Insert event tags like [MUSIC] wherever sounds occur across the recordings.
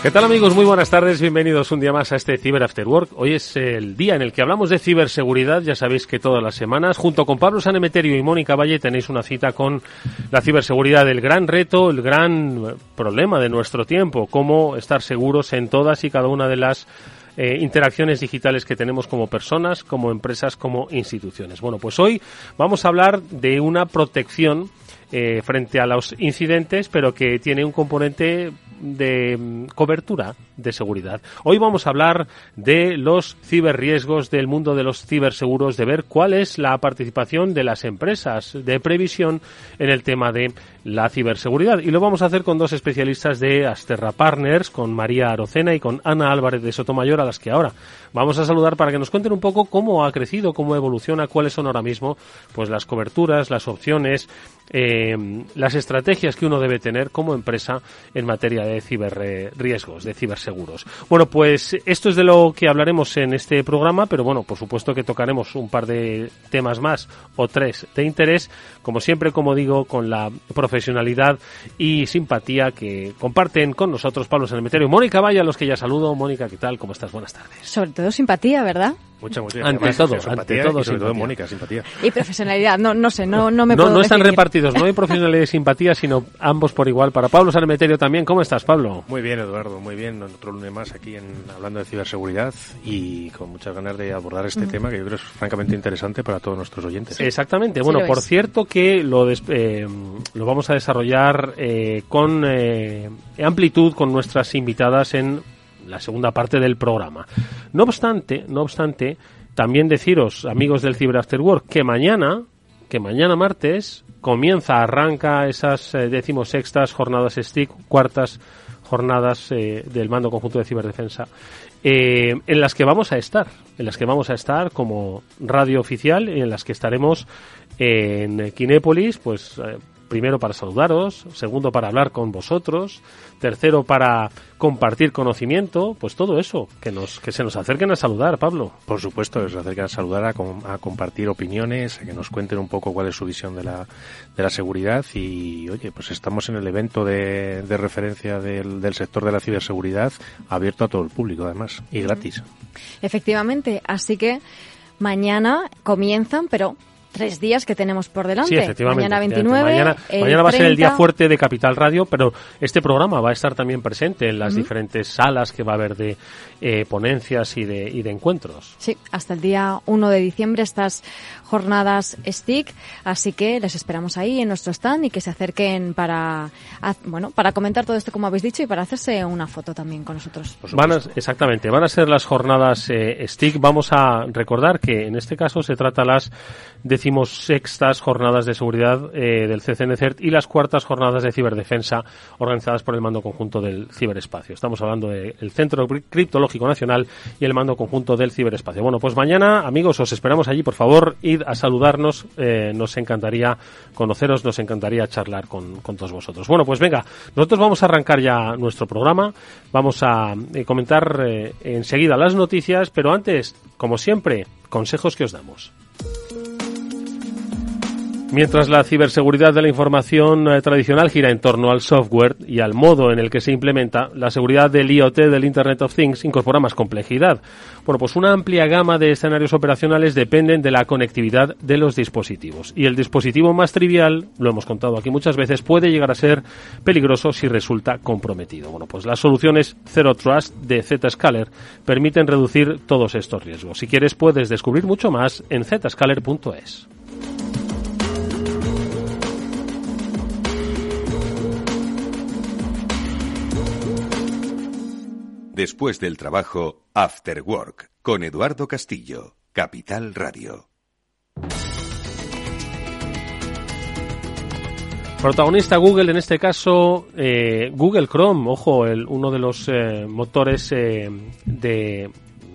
¿Qué tal amigos? Muy buenas tardes, bienvenidos un día más a este Cyber After Work. Hoy es el día en el que hablamos de ciberseguridad, ya sabéis que todas las semanas, junto con Pablo Sanemeterio y Mónica Valle tenéis una cita con la ciberseguridad, el gran reto, el gran problema de nuestro tiempo, cómo estar seguros en todas y cada una de las eh, interacciones digitales que tenemos como personas, como empresas, como instituciones. Bueno, pues hoy vamos a hablar de una protección eh, frente a los incidentes, pero que tiene un componente de mm, cobertura de seguridad. Hoy vamos a hablar de los ciberriesgos, del mundo de los ciberseguros, de ver cuál es la participación de las empresas de previsión en el tema de la ciberseguridad. Y lo vamos a hacer con dos especialistas de Asterra Partners, con María Arocena y con Ana Álvarez de Sotomayor, a las que ahora vamos a saludar para que nos cuenten un poco cómo ha crecido, cómo evoluciona, cuáles son ahora mismo pues las coberturas, las opciones, eh, las estrategias que uno debe tener como empresa en materia de ciberriesgos, de ciberseguros. Bueno, pues esto es de lo que hablaremos en este programa, pero bueno, por supuesto que tocaremos un par de temas más o tres de interés, como siempre, como digo, con la profesionalidad y simpatía que comparten con nosotros Pablo Sanemeterio y Mónica Vaya, a los que ya saludo. Mónica, ¿qué tal? ¿Cómo estás? Buenas tardes. Sobre todo simpatía, ¿verdad? Mucha, mucha. Ante todo, ante todo, y sobre todo Mónica, simpatía. Y profesionalidad, no, no sé, no, no me no, puedo No están repartidos, no hay [LAUGHS] profesionalidad y simpatía, sino ambos por igual. Para Pablo Sanemeterio también, ¿cómo estás, Pablo? Muy bien, Eduardo, muy bien. Otro lunes más aquí en, hablando de ciberseguridad y con muchas ganas de abordar este tema que yo creo es francamente interesante para todos nuestros oyentes. Exactamente. Sí Bueno, por es. cierto que lo, des- eh, lo vamos a desarrollar eh, con eh, amplitud con nuestras invitadas en la segunda parte del programa. No obstante, no obstante, también deciros, amigos del Cyber After Work, que mañana, que mañana martes, comienza, arranca esas eh, decimosextas jornadas STIC, cuartas jornadas eh, del Mando Conjunto de Ciberdefensa, eh, en las que vamos a estar, en las que vamos a estar como radio oficial, en las que estaremos en Kinépolis, pues eh, primero para saludaros, segundo para hablar con vosotros, tercero para compartir conocimiento, pues todo eso, que nos que se nos acerquen a saludar, Pablo. Por supuesto, que se acercan a saludar, a, com- a compartir opiniones, a que nos cuenten un poco cuál es su visión de la, de la seguridad y, oye, pues estamos en el evento de, de referencia del, del sector de la ciberseguridad abierto a todo el público, además, y gratis. Efectivamente, así que mañana comienzan, pero tres días que tenemos por delante. Sí, efectivamente. Mañana efectivamente. 29, Mañana, el mañana va a ser el día 30. fuerte de Capital Radio, pero este programa va a estar también presente en las diferentes salas que va a haber de eh, ponencias y de, y de encuentros. Sí, hasta el día 1 de diciembre estas jornadas STIC, así que les esperamos ahí en nuestro stand y que se acerquen para, bueno, para comentar todo esto como habéis dicho y para hacerse una foto también con nosotros. Van a- exactamente, van a ser las jornadas eh, STIC. Vamos a recordar que en este caso se trata las decimosextas jornadas de seguridad eh, del CCNCERT y las cuartas jornadas de ciberdefensa organizadas por el Mando Conjunto del Ciberespacio. Estamos hablando del Centro Criptológico Nacional y el Mando Conjunto del Ciberespacio. Bueno, pues mañana, amigos, os esperamos allí. Por favor, id a saludarnos. Eh, nos encantaría conoceros, nos encantaría charlar con, todos vosotros. Bueno, pues venga, nosotros vamos a arrancar ya nuestro programa. Vamos a eh, comentar enseguida las noticias, pero antes, como siempre, consejos que os damos. Mientras la ciberseguridad de la información eh, tradicional gira en torno al software y al modo en el que se implementa, la seguridad del IoT, del Internet of Things, incorpora más complejidad. Bueno, pues una amplia gama de escenarios operacionales dependen de la conectividad de los dispositivos. Y el dispositivo más trivial, lo hemos contado aquí muchas veces, puede llegar a ser peligroso si resulta comprometido. Bueno, pues las soluciones Zero Trust de Zscaler permiten reducir todos estos riesgos. Si quieres puedes descubrir mucho más en zscaler.es. Después del trabajo, After Work, con Eduardo Castillo, Capital Radio. Protagonista Google, en este caso eh, Google Chrome, ojo, el, uno de los eh, motores eh, de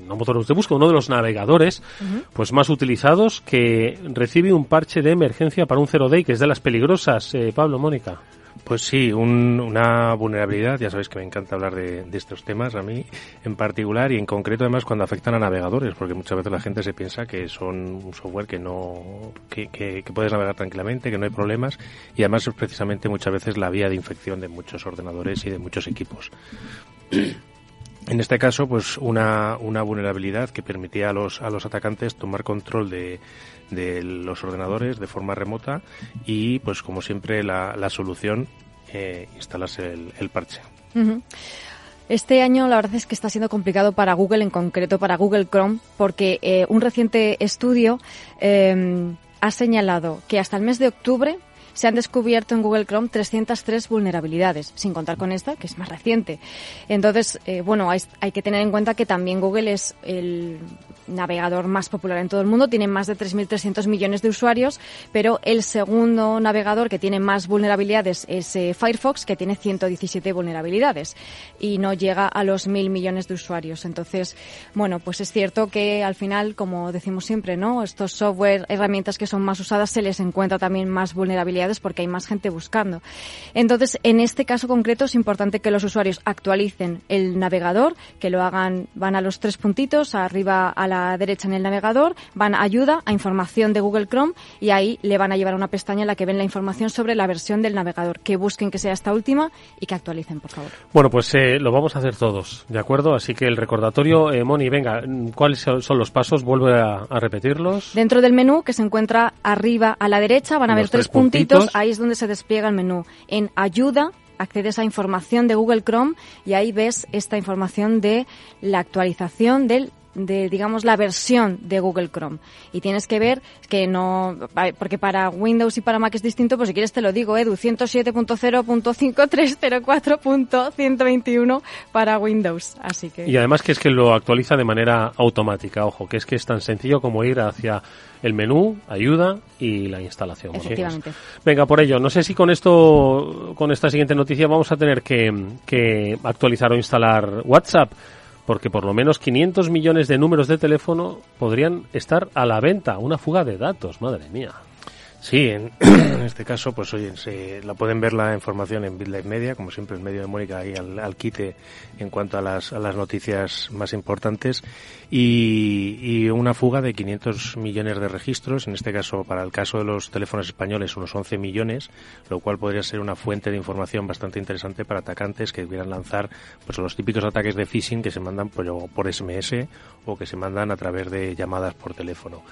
no motores de búsqueda, uno de los navegadores pues más utilizados que recibe un parche de emergencia para un 0day que es de las peligrosas, Pablo Mónica. Pues sí, una vulnerabilidad, ya sabéis que me encanta hablar de, estos temas a mí en particular y en concreto además cuando afectan a navegadores, porque muchas veces la gente se piensa que son un software que no, que, que, puedes navegar tranquilamente, que no hay problemas y además es precisamente muchas veces la vía de infección de muchos ordenadores y de muchos equipos. [CLEARS THROAT] En este caso, pues una, una vulnerabilidad que permitía a los, a los atacantes tomar control de, de los ordenadores de forma remota y pues como siempre la, la solución eh, instalarse el, parche. Este año la verdad es que está siendo complicado para Google, en concreto para Google Chrome, porque eh, un reciente estudio eh, ha señalado que hasta el mes de octubre se han descubierto en Google Chrome 303 vulnerabilidades, sin contar con esta, que es más reciente. Entonces, eh, bueno, hay, que tener en cuenta que también Google es el navegador más popular en todo el mundo, tiene más de 3.300 millones de usuarios, pero el segundo navegador que tiene más vulnerabilidades es eh, Firefox, que tiene 117 vulnerabilidades y no llega a los mil millones de usuarios. Entonces, bueno, pues es cierto que al final, como decimos siempre, ¿no? Estos software, herramientas que son más usadas, se les encuentra también más vulnerabilidades porque hay más gente buscando. Entonces, en este caso concreto es importante que los usuarios actualicen el navegador, que lo hagan, van a los tres puntitos, arriba a la derecha en el navegador, van a ayuda, a información de Google Chrome y ahí le van a llevar a una pestaña en la que ven la información sobre la versión del navegador. Que busquen que sea esta última y que actualicen, por favor. Bueno, pues eh, lo vamos a hacer todos, ¿de acuerdo? Así que el recordatorio, eh, Moni, venga, ¿cuáles son los pasos? Vuelve a, repetirlos. Dentro del menú que se encuentra arriba a la derecha van a ver tres, puntitos, ahí es donde se despliega el menú. En ayuda accedes a información de Google Chrome y ahí ves esta información de la actualización del de, digamos, la versión de Google Chrome. Y tienes que ver que no, porque para Windows y para Mac es distinto, pues si quieres te lo digo, Edu, 107.0.5304.121 para Windows. Así que. Y además que es que lo actualiza de manera automática, ojo, que es que es tan sencillo como ir hacia el menú, ayuda y la instalación. Efectivamente. venga, por ello, no sé si con esto, con esta siguiente noticia vamos a tener que, que actualizar o instalar WhatsApp porque por lo menos 500 millones de números de teléfono podrían estar a la venta. Una fuga de datos, madre mía. Sí, en, este caso, pues oye, se, la pueden ver la información en BitLife Media, como siempre el medio de Mónica ahí al, quite en cuanto a las, a las noticias más importantes, y, y, una fuga de 500 millones de registros, en este caso, para el caso de los teléfonos españoles, unos 11 millones, lo cual podría ser una fuente de información bastante interesante para atacantes que quieran lanzar pues los típicos ataques de phishing que se mandan por, por SMS o que se mandan a través de llamadas por teléfono.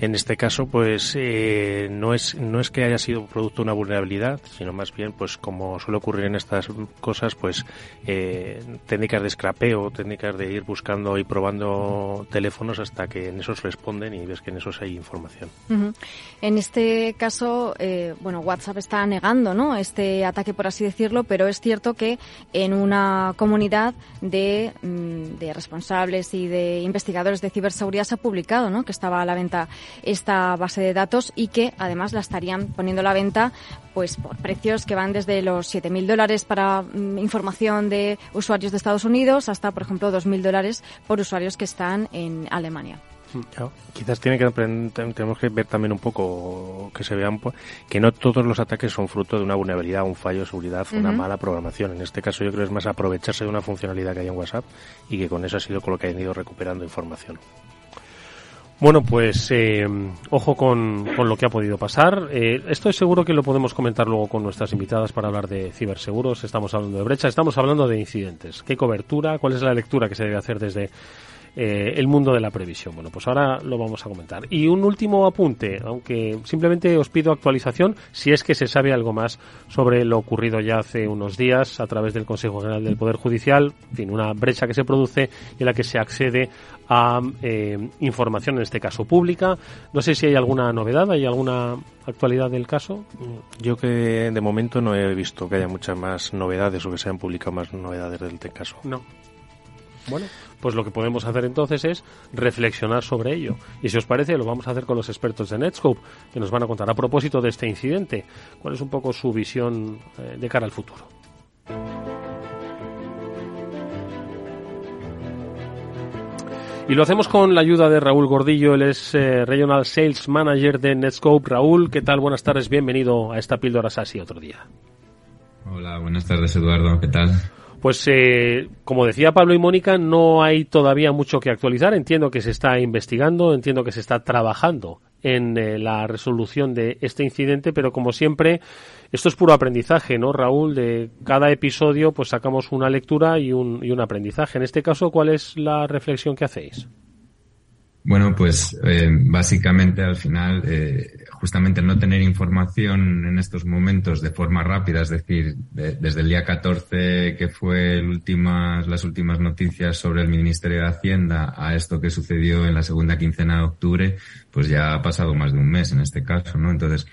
En este caso, pues eh, no no es, que haya sido producto de una vulnerabilidad, sino más bien, pues como suele ocurrir en estas cosas, pues eh, técnicas de scrapeo, técnicas de ir buscando y probando teléfonos hasta que en esos responden y ves que en esos hay información. En este caso, eh, bueno, WhatsApp está negando, ¿no? Este ataque, por así decirlo, pero es cierto que en una comunidad de, mm, de responsables y de investigadores de ciberseguridad se ha publicado, ¿no? Que estaba a la venta esta base de datos y que además la estarían poniendo a la venta pues por precios que van desde los 7.000 dólares para mm, información de usuarios de Estados Unidos hasta, por ejemplo, 2.000 dólares por usuarios que están en Alemania. Quizás tiene que tenemos que ver también un poco que se vean que no todos los ataques son fruto de una vulnerabilidad, un fallo de seguridad, una mala programación. En este caso yo creo que es más aprovecharse de una funcionalidad que hay en WhatsApp y que con eso ha sido con lo que han ido recuperando información. Bueno, pues eh, ojo con, con, lo que ha podido pasar. Eh, esto es seguro que lo podemos comentar luego con nuestras invitadas para hablar de ciberseguros. Estamos hablando de brecha, estamos hablando de incidentes. ¿Qué cobertura? ¿Cuál es la lectura que se debe hacer desde eh, el mundo de la previsión. Bueno, pues ahora lo vamos a comentar. Y un último apunte, aunque simplemente os pido actualización si es que se sabe algo más sobre lo ocurrido ya hace unos días a través del Consejo General del Poder Judicial, tiene una brecha que se produce en la que se accede a eh, información, en este caso pública. No sé si hay alguna novedad, hay alguna actualidad del caso. Yo que de momento no he visto que haya muchas más novedades o que se hayan publicado más novedades del caso. No. Bueno, pues lo que podemos hacer entonces es reflexionar sobre ello. Y si os parece, lo vamos a hacer con los expertos de Netscope, que nos van a contar a propósito de este incidente, cuál es un poco su visión eh, de cara al futuro. Y lo hacemos con la ayuda de Raúl Gordillo, él es eh, Regional Sales Manager de Netscope. Raúl, ¿qué tal? Buenas tardes, bienvenido a esta píldora SASI otro día. Hola, buenas tardes Eduardo, ¿qué tal? Pues eh, como decía Pablo y Mónica, no hay todavía mucho que actualizar. Entiendo que se está investigando, entiendo que se está trabajando en eh, la resolución de este incidente, pero como siempre, esto es puro aprendizaje, ¿no, Raúl? De cada episodio, pues sacamos una lectura y un, y un aprendizaje. En este caso, ¿cuál es la reflexión que hacéis? Bueno, pues eh, básicamente al final, eh, justamente no tener información en estos momentos de forma rápida, es decir, desde el día 14 que fue el las últimas noticias sobre el Ministerio de Hacienda a esto que sucedió en la segunda quincena de octubre, pues ya ha pasado más de un mes en este caso, ¿no? Entonces,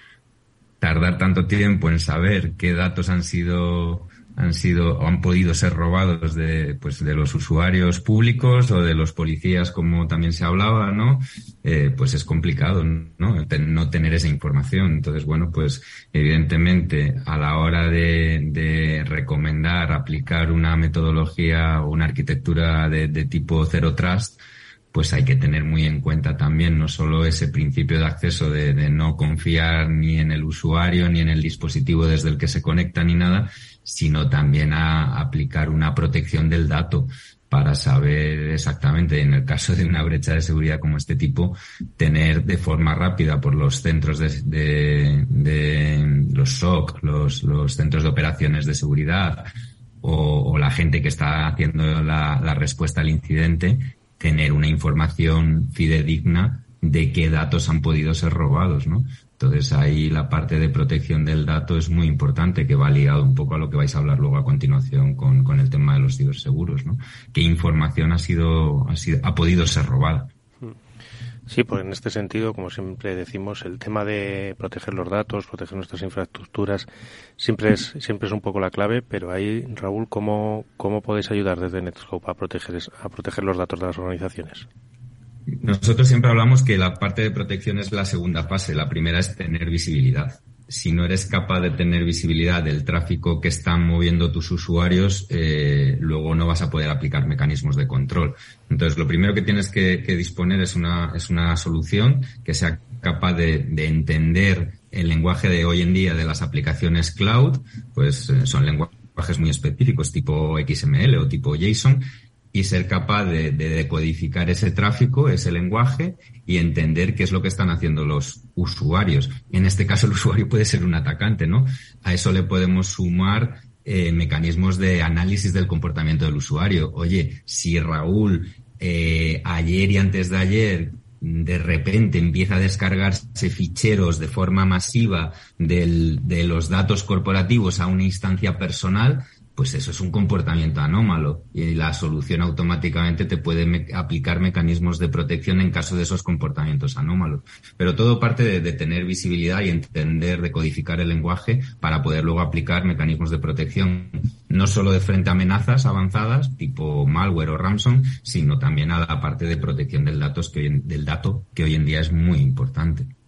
tardar tanto tiempo en saber qué datos han sido han sido han podido ser robados de, pues, de los usuarios públicos o de los policías, como también se hablaba, ¿no? Eh, pues es complicado, ¿no? no tener esa información. Entonces, bueno, pues evidentemente a la hora de, de recomendar aplicar una metodología o una arquitectura de, de tipo Zero Trust, pues hay que tener muy en cuenta también no solo ese principio de acceso de, no confiar ni en el usuario ni en el dispositivo desde el que se conecta ni nada, sino también a aplicar una protección del dato para saber exactamente, en el caso de una brecha de seguridad como este tipo, tener de forma rápida por los centros de, los SOC, los, centros de operaciones de seguridad o, la gente que está haciendo la respuesta al incidente, tener una información fidedigna de qué datos han podido ser robados, ¿no? Entonces ahí la parte de protección del dato es muy importante, que va ligado un poco a lo que vais a hablar luego a continuación con, con el tema de los ciberseguros, ¿no? ¿Qué información ha sido, ha sido, ha podido ser robada? Sí, pues en este sentido, como siempre decimos, el tema de proteger los datos, proteger nuestras infraestructuras, siempre es, siempre es un poco la clave, pero ahí, Raúl, ¿cómo, cómo podéis ayudar desde Netscope a proteger, a proteger los datos de las organizaciones? Nosotros siempre hablamos que la parte de protección es la segunda fase. La primera es tener visibilidad. Si no eres capaz de tener visibilidad del tráfico que están moviendo tus usuarios, eh, luego no vas a poder aplicar mecanismos de control. Entonces, lo primero que tienes que, disponer es una, es una solución que sea capaz de, de, entender el lenguaje de hoy en día de las aplicaciones cloud, pues eh, son lenguajes muy específicos tipo XML o tipo JSON y ser capaz de, decodificar ese tráfico, ese lenguaje y entender qué es lo que están haciendo los usuarios. En este caso el usuario puede ser un atacante, ¿no? A eso le podemos sumar eh, mecanismos de análisis del comportamiento del usuario. Oye, si Raúl eh, ayer y antes de ayer de repente empieza a descargarse ficheros de forma masiva del, de los datos corporativos a una instancia personal, pues eso es un comportamiento anómalo y la solución automáticamente te puede aplicar mecanismos de protección en caso de esos comportamientos anómalos. Pero todo parte de, tener visibilidad y entender, de codificar el lenguaje para poder luego aplicar mecanismos de protección, no solo de frente a amenazas avanzadas tipo malware o ransom, sino también a la parte de protección del, datos que del dato que hoy en día es muy importante.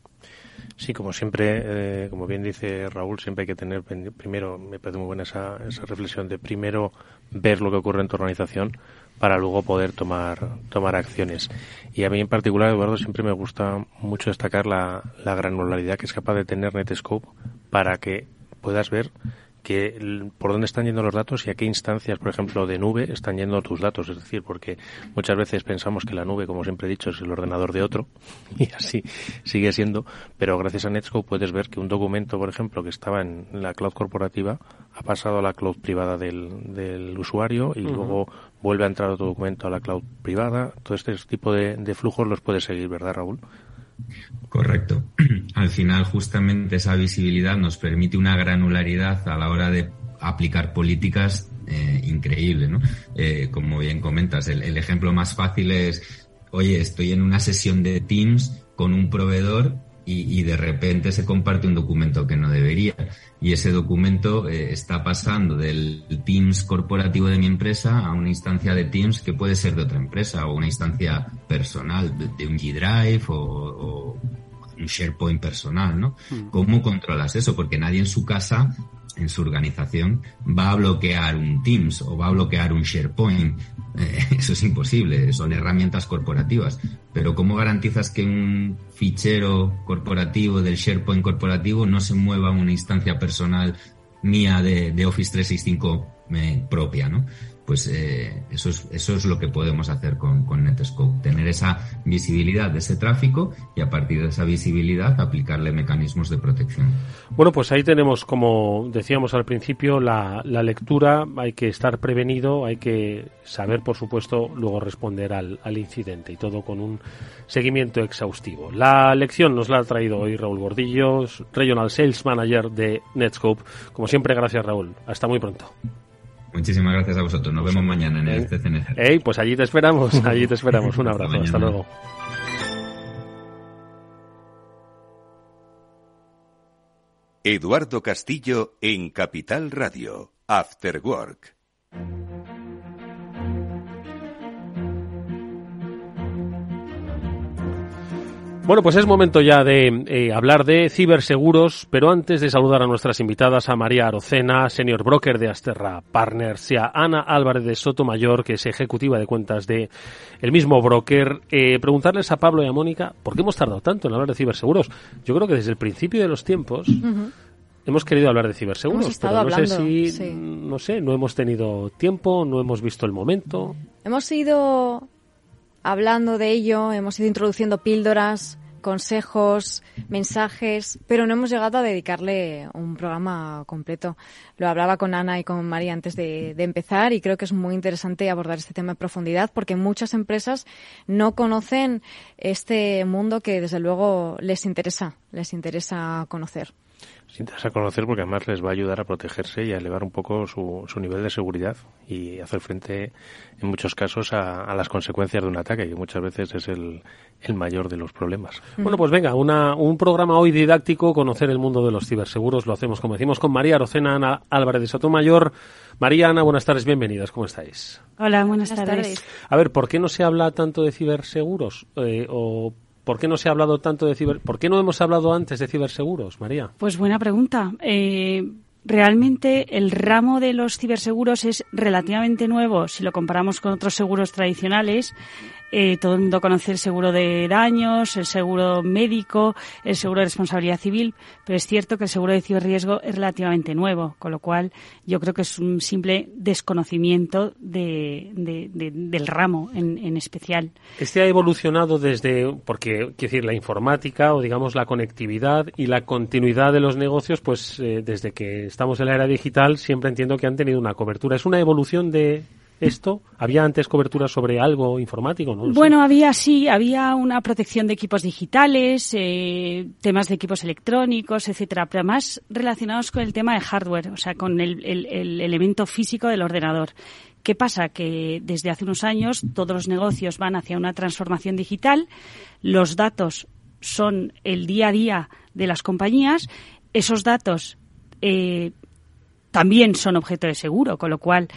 Sí, como siempre, eh, como bien dice Raúl, siempre hay que tener primero, me parece muy buena esa, esa reflexión de primero ver lo que ocurre en tu organización para luego poder tomar, tomar acciones. Y a mí en particular, Eduardo, siempre me gusta mucho destacar la, la granularidad que es capaz de tener Netscope para que puedas ver que por dónde están yendo los datos y a qué instancias, por ejemplo, de nube están yendo tus datos. Es decir, porque muchas veces pensamos que la nube, como siempre he dicho, es el ordenador de otro [LAUGHS] y así sigue siendo, pero gracias a Netscope puedes ver que un documento, por ejemplo, que estaba en la cloud corporativa ha pasado a la cloud privada del, del usuario y luego vuelve a entrar otro documento a la cloud privada. Todo este tipo de, de flujos los puedes seguir, ¿verdad, Raúl? Correcto. [CLEARS THROAT] Al final, justamente esa visibilidad nos permite una granularidad a la hora de aplicar políticas eh, increíble, ¿no? Eh, como bien comentas, el, el ejemplo más fácil es, oye, estoy en una sesión de Teams con un proveedor y, de repente se comparte un documento que no debería. Y ese documento eh, está pasando del Teams corporativo de mi empresa a una instancia de Teams que puede ser de otra empresa o una instancia personal, de, un G Drive o, o, un SharePoint personal, ¿no? Hmm. ¿Cómo controlas eso? Porque nadie en su casa en su organización va a bloquear un Teams o va a bloquear un SharePoint. Eh, [LAUGHS] eso es imposible, son herramientas corporativas. Pero ¿cómo garantizas que un fichero corporativo del SharePoint corporativo no se mueva a una instancia personal mía de, Office 365 eh, propia, ¿no? Pues eh, eso, es, eso es lo que podemos hacer con, Netscope, tener esa visibilidad de ese tráfico y a partir de esa visibilidad aplicarle mecanismos de protección. Bueno, pues ahí tenemos, como decíamos al principio, la, la lectura, hay que estar prevenido, hay que saber, por supuesto, luego responder al, al incidente y todo con un seguimiento exhaustivo. La lección nos la ha traído hoy Raúl Gordillos, Regional Sales Manager de Netscope. Como siempre, gracias Raúl. Hasta muy pronto. Muchísimas gracias a vosotros. Nos vemos mañana en el CCNG. Ey, pues allí te esperamos, [LAUGHS] allí te esperamos. Un abrazo, hasta, hasta luego. Eduardo Castillo en Capital Radio, After Work. Bueno, pues es momento ya de eh, hablar de ciberseguros, pero antes de saludar a nuestras invitadas, a María Arocena, senior broker de Asterra Partners, y a Ana Álvarez de Sotomayor, que es ejecutiva de cuentas de el mismo broker, eh, preguntarles a Pablo y a Mónica, ¿por qué hemos tardado tanto en hablar de ciberseguros? Yo creo que desde el principio de los tiempos... Uh -huh. Hemos querido hablar de ciberseguros, pero no hablando, sé si, sí. no sé, no hemos tenido tiempo, no hemos visto el momento. Hemos ido hablando de ello, hemos ido introduciendo píldoras, consejos, mensajes, pero no hemos llegado a dedicarle un programa completo. Lo hablaba con Ana y con María antes de, empezar y creo que es muy interesante abordar este tema en profundidad porque muchas empresas no conocen este mundo que desde luego les interesa, les interesa conocer les interesa conocer porque además les va a ayudar a protegerse y a elevar un poco su, su nivel de seguridad y hacer frente en muchos casos a, a, las consecuencias de un ataque, que muchas veces es el, el mayor de los problemas. Mm. Bueno, pues venga, una, un programa hoy didáctico, conocer el mundo de los ciberseguros, lo hacemos como decimos con María Rocena Ana Álvarez de Sotomayor. María Ana, buenas tardes, bienvenidas, ¿cómo estáis? Hola, buenas, buenas tardes. tardes. A ver, ¿por qué no se habla tanto de ciberseguros? Eh, o ¿Por qué no se ha hablado tanto de ciber? ¿Por qué no hemos hablado antes de ciberseguros, María? Pues buena pregunta. Eh, realmente el ramo de los ciberseguros es relativamente nuevo si lo comparamos con otros seguros tradicionales. Eh, todo el mundo conoce el seguro de daños, el seguro médico, el seguro de responsabilidad civil, pero es cierto que el seguro de ciberriesgo es relativamente nuevo, con lo cual yo creo que es un simple desconocimiento de, de, de, del ramo en, en, especial. Este ha evolucionado desde, porque, quiero decir, la informática o digamos la conectividad y la continuidad de los negocios, pues eh, desde que estamos en la era digital siempre entiendo que han tenido una cobertura. ¿Es una evolución de, esto? ¿Había antes cobertura sobre algo informático? No bueno, había sí, había una protección de equipos digitales, eh, temas de equipos electrónicos, etcétera, pero más relacionados con el tema de hardware, o sea, con el elemento físico del ordenador. ¿Qué pasa? Que desde hace unos años todos los negocios van hacia una transformación digital, los datos son el día a día de las compañías, esos datos eh, también son objeto de seguro, con lo cual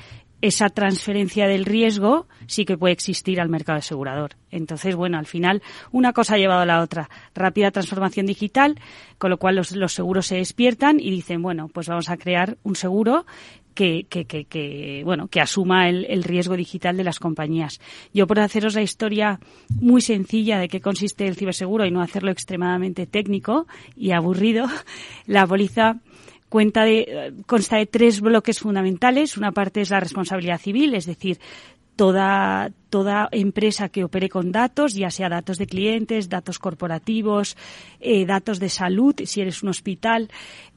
esa transferencia del riesgo sí que puede existir al mercado asegurador. Entonces, bueno, al final una cosa ha llevado a la otra. Rápida transformación digital, con lo cual los, los seguros se despiertan y dicen, bueno, pues vamos a crear un seguro que, que, que, que, bueno, que asuma el, el, riesgo digital de las compañías. Yo por haceros la historia muy sencilla de qué consiste el ciberseguro y no hacerlo extremadamente técnico y aburrido, [LAUGHS] la póliza cuenta de, consta de tres bloques fundamentales. Una parte es la responsabilidad civil, es decir, toda, toda empresa que opere con datos, ya sea datos de clientes, datos corporativos, eh, datos de salud, si eres un hospital,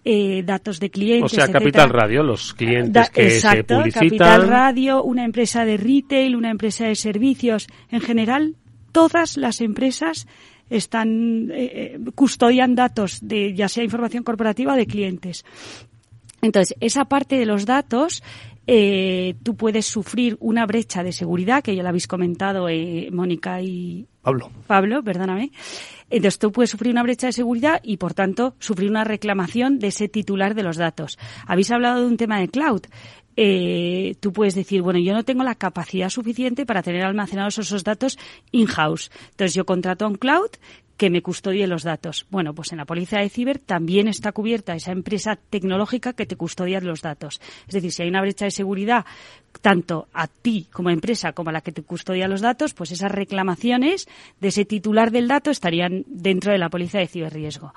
eh, datos de clientes. O sea, Capital Radio, los clientes que se publicitan. Capital Radio, una empresa de retail, una empresa de servicios. En general, todas las empresas están eh, custodian datos de ya sea información corporativa o de clientes. Entonces, esa parte de los datos eh, tú puedes sufrir una brecha de seguridad, que ya lo habéis comentado eh, Mónica y Pablo. Pablo, perdóname. Entonces tú puedes sufrir una brecha de seguridad y, por tanto, sufrir una reclamación de ese titular de los datos. Habéis hablado de un tema de cloud. Eh, tú puedes decir, bueno, yo no tengo la capacidad suficiente para tener almacenados esos datos in-house. Entonces yo contrato a un cloud que me custodie los datos. Bueno, pues en la póliza de ciber también está cubierta esa empresa tecnológica que te custodia los datos. Es decir, si hay una brecha de seguridad tanto a ti como empresa como a la que te custodia los datos, pues esas reclamaciones de ese titular del dato estarían dentro de la póliza de ciberriesgo.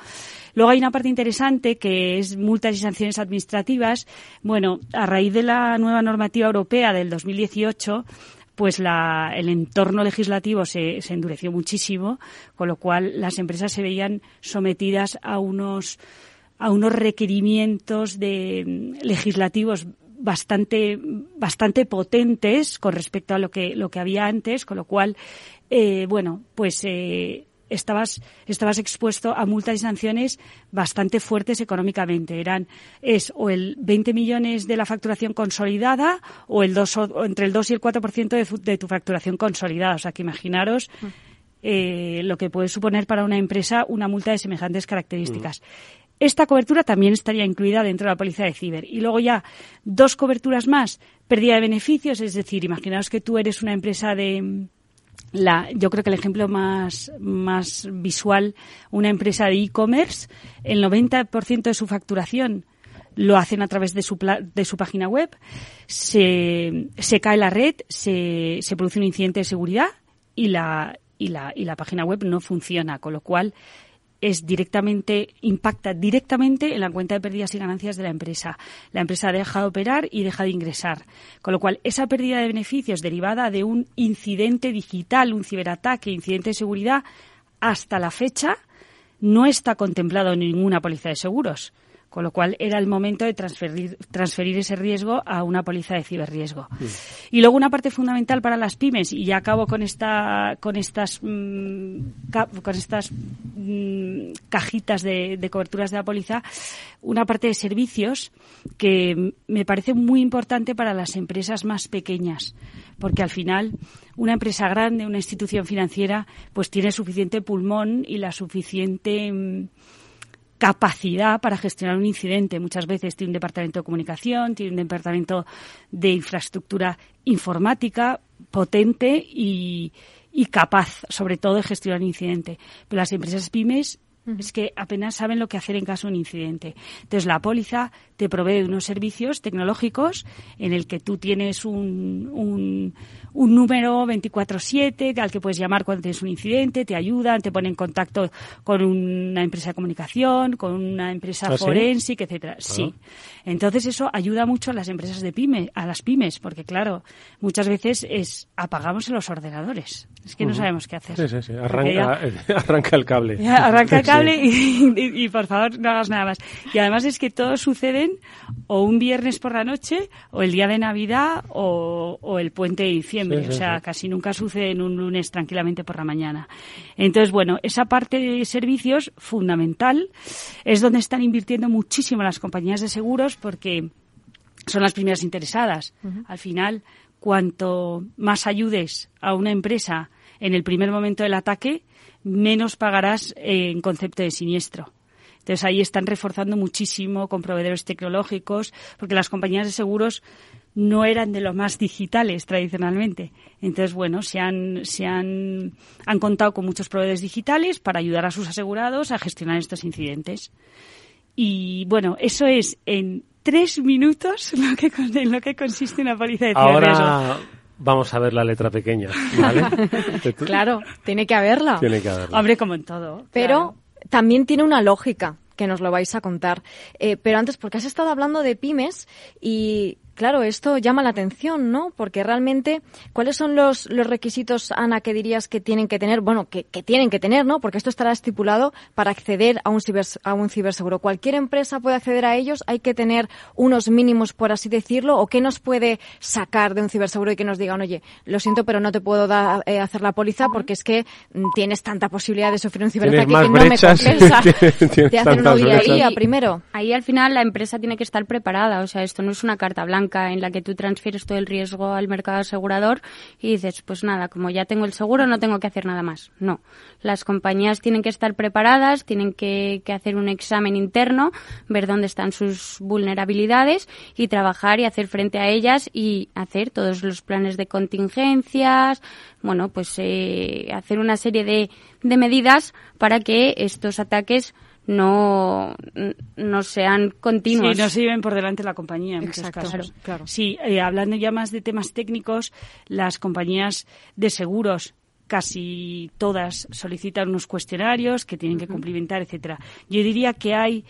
Luego hay una parte interesante que es multas y sanciones administrativas. Bueno, a raíz de la nueva normativa europea del 2018, pues la, el entorno legislativo se, se endureció muchísimo, con lo cual las empresas se veían sometidas a unos a unos requerimientos de legislativos bastante bastante potentes con respecto a lo que lo que había antes con lo cual eh, bueno pues eh, estabas, estabas expuesto a multas y sanciones bastante fuertes económicamente. Eran, es o el 20 millones de la facturación consolidada o el 2, o entre el 2 y el 4% de, de tu facturación consolidada. O sea, que imaginaros eh, lo que puede suponer para una empresa una multa de semejantes características. Esta cobertura también estaría incluida dentro de la póliza de ciber. Y luego ya dos coberturas más, pérdida de beneficios, es decir, imaginaos que tú eres una empresa de, la, yo creo que el ejemplo más, más visual, una empresa de e-commerce, el 90% de su facturación lo hacen a través de su, de su página web, se, se cae la red, se, se produce un incidente de seguridad y la, y la, y la página web no funciona, con lo cual es directamente, impacta directamente en la cuenta de pérdidas y ganancias de la empresa. La empresa deja de operar y deja de ingresar. Con lo cual, esa pérdida de beneficios derivada de un incidente digital, un ciberataque, incidente de seguridad, hasta la fecha, no está contemplado en ninguna póliza de seguros con lo cual era el momento de transferir, transferir ese riesgo a una póliza de ciberriesgo. Y luego una parte fundamental para las pymes, y ya acabo con esta, con estas, mm, con estas mm, cajitas de, de, coberturas de la póliza, una parte de servicios que me parece muy importante para las empresas más pequeñas, porque al final una empresa grande, una institución financiera, pues tiene suficiente pulmón y la suficiente mm, capacidad para gestionar un incidente. Muchas veces tiene un departamento de comunicación, tiene un departamento de infraestructura informática potente y, y capaz, sobre todo, de gestionar un incidente. Pero las empresas pymes es que apenas saben lo que hacer en caso de un incidente. Entonces, la póliza te provee unos servicios tecnológicos en el que tú tienes un, un, un número 24-7 al que puedes llamar cuando tienes un incidente, te ayudan, te ponen en contacto con una empresa de comunicación, con una empresa ¿Ah, forensic, etcétera. Ah. Sí. Entonces eso ayuda mucho a las empresas de pyme, a las pymes, porque claro, muchas veces es apagamos los ordenadores. Es que no sabemos qué hacer. Sí, sí, sí. Arranca, [LAUGHS] arranca el cable. arranca el cable y, y, y, por favor no hagas nada más. Y además es que todos suceden o un viernes por la noche, o el día de Navidad, o, o el puente de diciembre. Sí, sí, o sea, sí. casi nunca sucede en un lunes tranquilamente por la mañana. Entonces, bueno, esa parte de servicios fundamental es donde están invirtiendo muchísimo las compañías de seguros porque son las primeras interesadas. Uh -huh. Al final, cuanto más ayudes a una empresa en el primer momento del ataque, menos pagarás en concepto de siniestro. Entonces ahí están reforzando muchísimo con proveedores tecnológicos, porque las compañías de seguros no eran de lo más digitales tradicionalmente. Entonces, bueno, se han, se han, han contado con muchos proveedores digitales para ayudar a sus asegurados a gestionar estos incidentes. Y bueno, eso es en tres minutos lo que, en lo que consiste una póliza de Ahora... Vamos a ver la letra pequeña, ¿vale? [LAUGHS] claro, tiene que haberla. Tiene que haberla. Hombre, como en todo. Pero claro también tiene una lógica que nos lo vais a contar. Eh, pero antes, porque has estado hablando de pymes y Claro, esto llama la atención, ¿no? Porque realmente, ¿cuáles son los, los requisitos, Ana, que dirías que tienen que tener? Bueno, que, que tienen que tener, ¿no? Porque esto estará estipulado para acceder a un, ciber, a un ciberseguro. ¿Cualquier empresa puede acceder a ellos? ¿Hay que tener unos mínimos, por así decirlo? ¿O qué nos puede sacar de un ciberseguro y que nos digan, oye, lo siento, pero no te puedo dar, eh, hacer la póliza porque es que mm, tienes tanta posibilidad de sufrir un ciberataque que no me compensa [LAUGHS] de hacer una auditoría primero? Ahí al final la empresa tiene que estar preparada. O sea, esto no es una carta blanca en la que tú transfieres todo el riesgo al mercado asegurador y dices, pues nada, como ya tengo el seguro, no tengo que hacer nada más. No. Las compañías tienen que estar preparadas, tienen que, hacer un examen interno, ver dónde están sus vulnerabilidades y trabajar y hacer frente a ellas y hacer todos los planes de contingencias, bueno, pues eh, hacer una serie de, de medidas para que estos ataques no, no sean continuos. Sí, no se lleven por delante la compañía en muchos casos. Claro. Sí, eh, hablando ya más de temas técnicos, las compañías de seguros casi todas solicitan unos cuestionarios que tienen que cumplimentar, etcétera. Yo diría que hay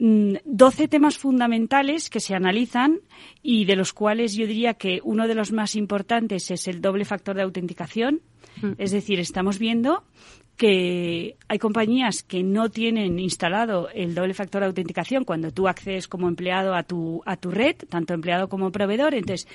12 mm, temas fundamentales que se analizan y de los cuales yo diría que uno de los más importantes es el doble factor de autenticación. Es decir, estamos viendo que hay compañías que no tienen instalado el doble factor de autenticación cuando tú accedes como empleado a tu, a tu red, tanto empleado como proveedor. Entonces,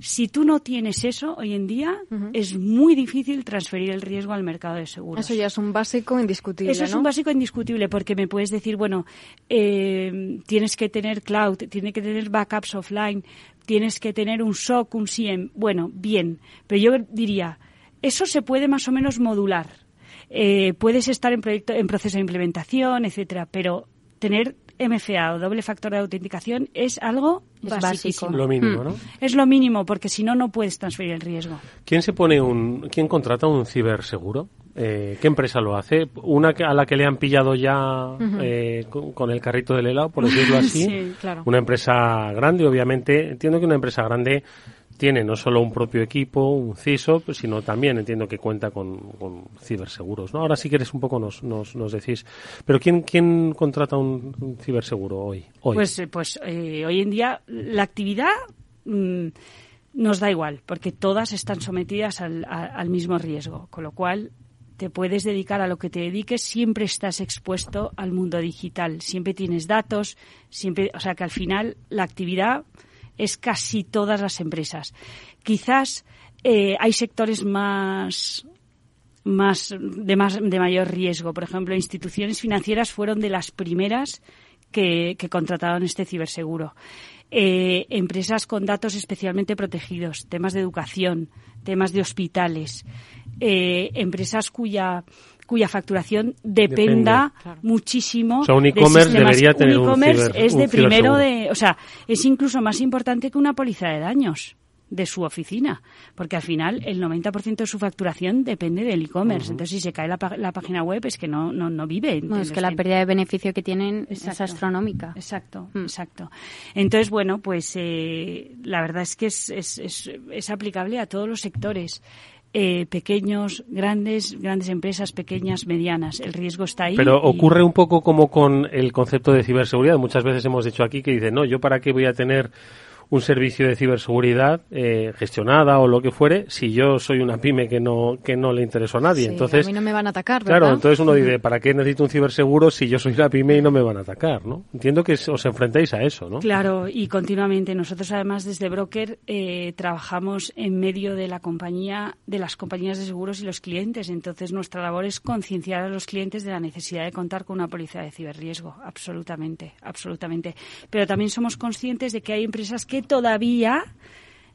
si tú no tienes eso hoy en día, es muy difícil transferir el riesgo al mercado de seguros. Eso ya es un básico indiscutible. Eso es un básico indiscutible porque me puedes decir, bueno, eh, tienes que tener cloud, tienes que tener backups offline, tienes que tener un SOC, un SIEM. Bueno, bien, pero yo diría, eso se puede más o menos modular eh, puedes estar en, proyecto, en proceso de implementación, etcétera, pero tener MFA o doble factor de autenticación es algo básico. Lo mínimo, ¿no? Mm. Es lo mínimo, porque si no, no puedes transferir el riesgo. ¿Quién se pone un, quién contrata un ciberseguro? Eh, ¿Qué empresa lo hace? ¿Una a la que le han pillado ya eh, con, el carrito del helado, por decirlo [LAUGHS] así? sí, claro. Una empresa grande, obviamente. Entiendo que una empresa grande tiene no solo un propio equipo, un CISO, sino también entiendo que cuenta con, ciberseguros. ¿no? Ahora sí que eres un poco nos, nos, nos decís. Pero ¿quién, quién contrata un, ciberseguro hoy? hoy? Pues, eh, pues eh, hoy en día la actividad mm, nos da igual, porque todas están sometidas al, al mismo riesgo, con lo cual te puedes dedicar a lo que te dediques, siempre estás expuesto al mundo digital, siempre tienes datos, siempre, o sea que al final la actividad es casi todas las empresas. Quizás eh, hay sectores más más de más de mayor riesgo. Por ejemplo, instituciones financieras fueron de las primeras que, contrataron este ciberseguro. Eh, empresas con datos especialmente protegidos, temas de educación, temas de hospitales, eh, empresas cuya cuya facturación dependa muchísimo. O sea, un e-commerce debería tener un, e es de primero de, o sea, es incluso más importante que una póliza de daños de su oficina, porque al final el 90% de su facturación depende del e-commerce. Entonces, si se cae la, página web es que no, no, no vive. es que la pérdida de beneficio que tienen es astronómica. Exacto, mm. exacto. Entonces, bueno, pues eh, la verdad es que es, es, es, es aplicable a todos los sectores. Eh, pequeños, grandes, grandes empresas, pequeñas, medianas. El riesgo está ahí. Pero ocurre un poco como con el concepto de ciberseguridad. Muchas veces hemos dicho aquí que dicen, no, yo para qué voy a tener un servicio de ciberseguridad eh, gestionada o lo que fuere si yo soy una pyme que no que no le interesó a nadie. entonces, a mí no me van a atacar, ¿verdad? Claro, entonces uno dice, ¿para qué necesito un ciberseguro si yo soy una pyme y no me van a atacar? ¿no? Entiendo que os enfrentáis a eso, ¿no? Claro, y continuamente. Nosotros además desde Broker eh, trabajamos en medio de la compañía, de las compañías de seguros y los clientes. Entonces nuestra labor es concienciar a los clientes de la necesidad de contar con una póliza de ciberriesgo. Absolutamente, absolutamente. Pero también somos conscientes de que hay empresas que todavía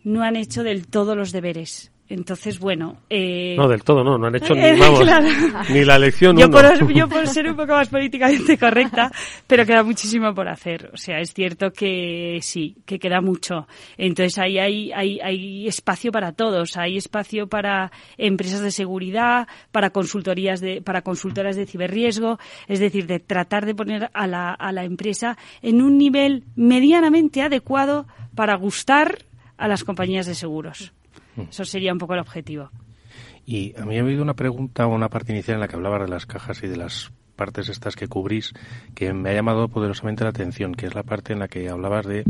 no han hecho del todo los deberes. Entonces, bueno. Eh, no, del todo no, no han hecho ni, [LAUGHS] ni la lección yo Por, yo por ser un poco más políticamente correcta, pero queda muchísimo por hacer. O sea, es cierto que sí, que queda mucho. Entonces, ahí hay, hay, hay espacio para todos. Hay espacio para empresas de seguridad, para consultorías de, para consultoras de ciberriesgo. Es decir, de tratar de poner a la, a la empresa en un nivel medianamente adecuado para gustar a las compañías de seguros. Mm. Eso sería un poco el objetivo. Y a mí ha habido una pregunta o una parte inicial en la que hablaba de las cajas y de las partes estas que cubrís que me ha llamado poderosamente la atención, que es la parte en la que hablabas de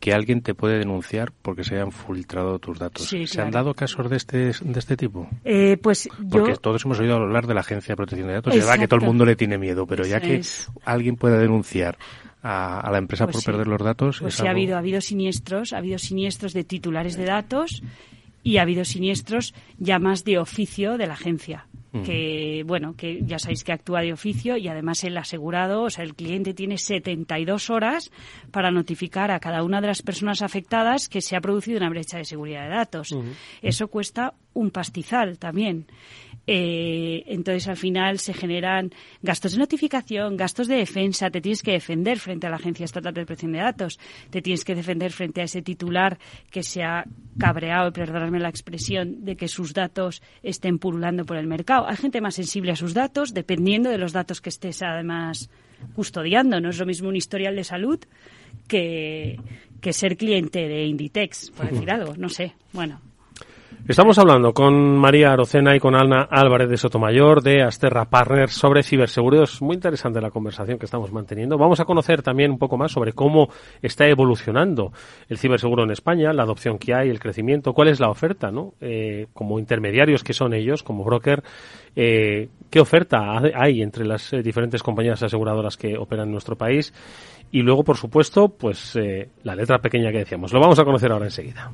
que alguien te puede denunciar porque se hayan filtrado tus datos. ¿Se han dado casos de este, de este tipo? Eh, pues Porque todos hemos oído hablar de la Agencia de Protección de Datos. Es verdad que todo el mundo le tiene miedo, pero ya que alguien pueda denunciar a, la empresa pues por perder los datos. Pues sí, ha, habido, ha habido siniestros, ha habido siniestros de titulares de datos y ha habido siniestros ya más de oficio de la agencia que bueno, que ya sabéis que actúa de oficio y además el asegurado, o sea, el cliente tiene 72 horas para notificar a cada una de las personas afectadas que se ha producido una brecha de seguridad de datos. Eso cuesta un pastizal también. Eh, entonces, al final se generan gastos de notificación, gastos de defensa. Te tienes que defender frente a la Agencia Estatal de Protección de Datos. Te tienes que defender frente a ese titular que se ha cabreado, perdonadme la expresión, de que sus datos estén pululando por el mercado. Hay gente más sensible a sus datos, dependiendo de los datos que estés además custodiando. No es lo mismo un historial de salud que, que ser cliente de Inditex, por decir algo. No sé. Bueno, Estamos hablando con María Arocena y con Ana Álvarez de Sotomayor de Asterra Partners sobre ciberseguridad. Es muy interesante la conversación que estamos manteniendo. Vamos a conocer también un poco más sobre cómo está evolucionando el ciberseguro en España, la adopción que hay, el crecimiento, cuál es la oferta, ¿no? Eh, como intermediarios que son ellos, como broker, eh, qué oferta hay entre las eh, diferentes compañías aseguradoras que operan en nuestro país y luego, por supuesto, pues la letra pequeña que decíamos. Lo vamos a conocer ahora enseguida.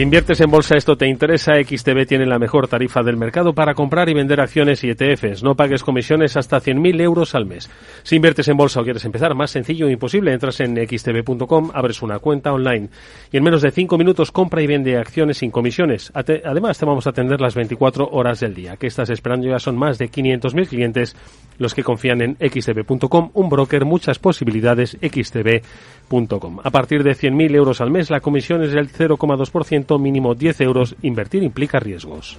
Si inviertes en bolsa esto te interesa, XTB tiene la mejor tarifa del mercado para comprar y vender acciones y ETFs. No pagues comisiones hasta 100.000 euros al mes. Si inviertes en bolsa o quieres empezar, más sencillo e imposible, entras en xtb.com, abres una cuenta online y en menos de 5 minutos compra y vende acciones sin comisiones. Además, te vamos a atender las 24 horas del día. ¿Qué estás esperando? Ya son más de 500.000 clientes los que confían en xtb.com, un broker, muchas posibilidades, xtb.com. A partir de 100.000 euros al mes, la comisión es del 0,2% mínimo 10 euros. Invertir implica riesgos.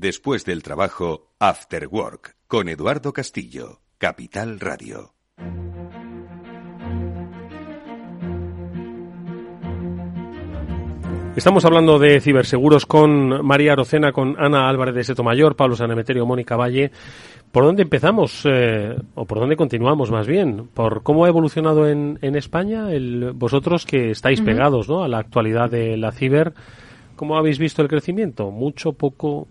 Después del trabajo, After Work, con Eduardo Castillo, Capital Radio. Estamos hablando de ciberseguros con María Arocena, con Ana Álvarez de Setomayor, Pablo Sanemeterio, Mónica Valle. ¿Por dónde empezamos? Eh, ¿O por dónde continuamos más bien? ¿Por cómo ha evolucionado en, en España? El, vosotros que estáis pegados ¿no? a la actualidad de la ciber, ¿cómo habéis visto el crecimiento? ¿Mucho, poco?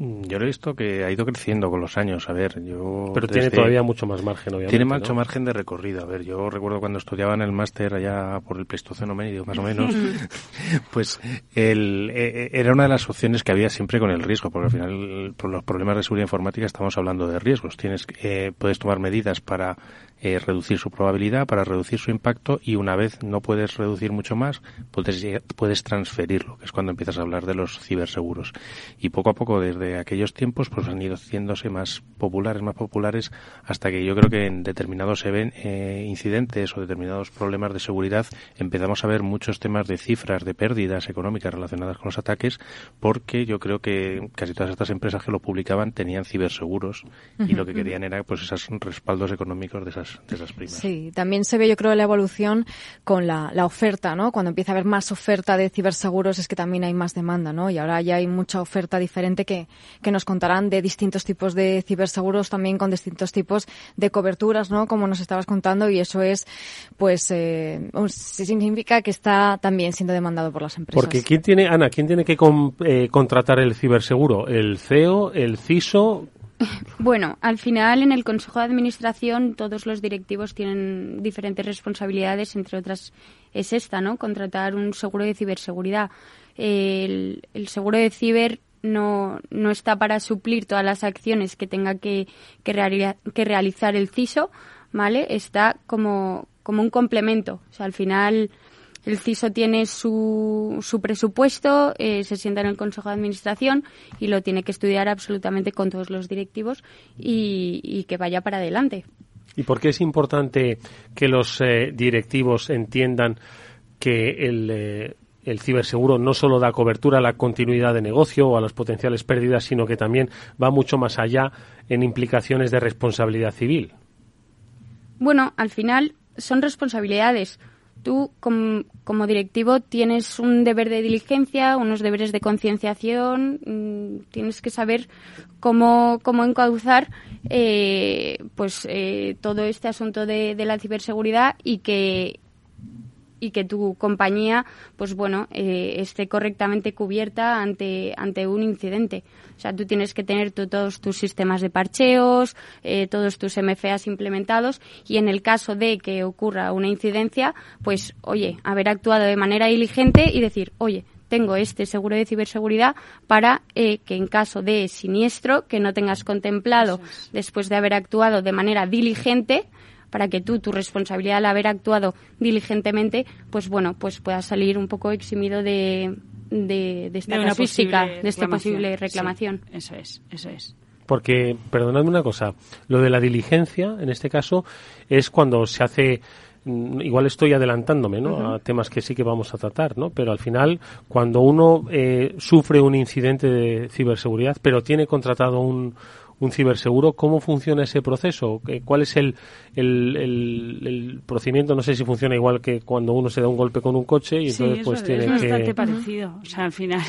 Mm, yo lo he visto que ha ido creciendo con los años. A ver, yo. Pero tiene todavía mucho más margen, obviamente. Tiene mucho margen de recorrido. A ver, yo recuerdo cuando estudiaba en el máster allá por el Pleistoceno medio, más o menos, [LAUGHS] [LAUGHS] pues el, e, e, era una de las opciones que había siempre con el riesgo, porque al final, por los problemas de seguridad informática, estamos hablando de riesgos. Tienes, eh, puedes tomar medidas para eh, reducir su probabilidad, para reducir su impacto y una vez no puedes reducir mucho más, puedes, puedes transferirlo, que es cuando empiezas a hablar de los ciberseguros. Y poco a poco, desde de aquellos tiempos pues han ido haciéndose más populares, más populares, hasta que yo creo que en determinados eh, incidentes o determinados problemas de seguridad empezamos a ver muchos temas de cifras, de pérdidas económicas relacionadas con los ataques, porque yo creo que casi todas estas empresas que lo publicaban tenían ciberseguros y lo que querían era pues esos respaldos económicos de esas, de esas primas. Sí, también se ve yo creo la evolución con la, la oferta, ¿no? Cuando empieza a haber más oferta de ciberseguros es que también hay más demanda, ¿no? Y ahora ya hay mucha oferta diferente que, que nos contarán de distintos tipos de ciberseguros también con distintos tipos de coberturas, ¿no? Como nos estabas contando y eso es, pues, eh, significa que está también siendo demandado por las empresas. Porque ¿quién tiene, Ana, quién tiene que eh, contratar el ciberseguro? ¿El CEO, el CISO? [LAUGHS] Bueno, al final en el Consejo de Administración todos los directivos tienen diferentes responsabilidades, entre otras es esta, ¿no? Contratar un seguro de ciberseguridad. El, seguro de ciber no, no está para suplir todas las acciones que tenga que, que, realizar el CISO, ¿vale? Está como, como un complemento. O sea, al final el CISO tiene su, su presupuesto, eh, se sienta en el Consejo de Administración y lo tiene que estudiar absolutamente con todos los directivos y, que vaya para adelante. ¿Y por qué es importante que los eh, directivos entiendan que el, eh, el ciberseguro no solo da cobertura a la continuidad de negocio o a las potenciales pérdidas, sino que también va mucho más allá en implicaciones de responsabilidad civil? Bueno, al final son responsabilidades tú como, directivo tienes un deber de diligencia, unos deberes de concienciación, mm, tienes que saber cómo, cómo encauzar eh, pues eh, todo este asunto de la ciberseguridad y que y que tu compañía, pues bueno, eh, esté correctamente cubierta ante, ante un incidente. O sea, tú tienes que tener todos tus sistemas de parcheos, eh, todos tus MFAs implementados y en el caso de que ocurra una incidencia, pues, oye, haber actuado de manera diligente y decir, oye, tengo este seguro de ciberseguridad para eh, que en caso de siniestro que no tengas contemplado después de haber actuado de manera diligente, para que tú, tu responsabilidad al haber actuado diligentemente, pues bueno, pues puedas salir un poco eximido de, de, esta de casuística, de esta posible reclamación. eso es, eso es. Porque, perdonadme una cosa, lo de la diligencia, en este caso, es cuando se hace mm, igual estoy adelantándome ¿no? a temas que sí que vamos a tratar, ¿no? pero al final cuando uno eh, sufre un incidente de ciberseguridad pero tiene contratado un, un ciberseguro, ¿cómo funciona ese proceso? ¿Cuál es el, el, el, procedimiento? No sé si funciona igual que cuando uno se da un golpe con un coche y entonces pues tiene es bastante parecido. O sea, al final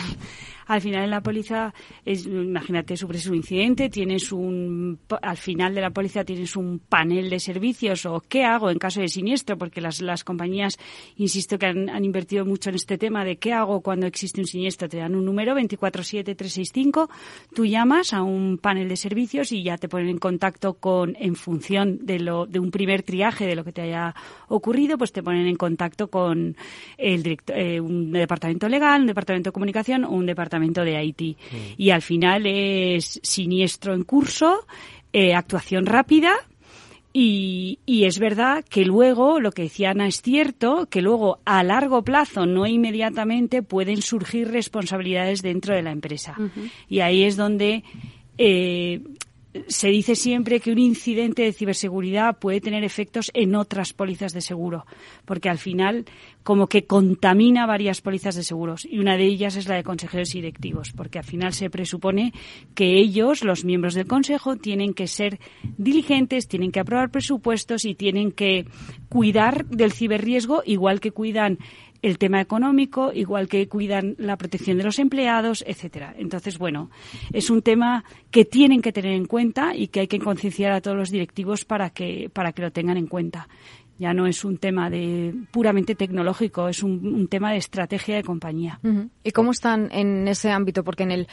al final en la póliza, es, imagínate, sufres un incidente, tienes un, al final de la póliza tienes un panel de servicios o qué hago en caso de siniestro, porque las, las compañías, insisto, que han, invertido mucho en este tema de qué hago cuando existe un siniestro. Te dan un número 247-365, tú llamas a un panel de servicios y ya te ponen en contacto con, en función de, lo, de un primer triaje de lo que te haya ocurrido, pues te ponen en contacto con el eh, un departamento legal, un departamento de comunicación o un departamento de Haití. Mm. Y al final es siniestro en curso, eh, actuación rápida, y, y, es verdad que luego, lo que decía Ana es cierto, que luego a largo plazo, no inmediatamente, pueden surgir responsabilidades dentro de la empresa. Y ahí es donde eh, se dice siempre que un incidente de ciberseguridad puede tener efectos en otras pólizas de seguro, porque al final como que contamina varias pólizas de seguros y una de ellas es la de consejeros directivos, porque al final se presupone que ellos, los miembros del consejo, tienen que ser diligentes, tienen que aprobar presupuestos y tienen que cuidar del ciberriesgo igual que cuidan el tema económico, igual que cuidan la protección de los empleados, etcétera. Entonces, bueno, es un tema que tienen que tener en cuenta y que hay que concienciar a todos los directivos para que para que lo tengan en cuenta. Ya no es un tema de puramente tecnológico, es un, tema de estrategia de compañía. ¿Y cómo están en ese ámbito? Porque en el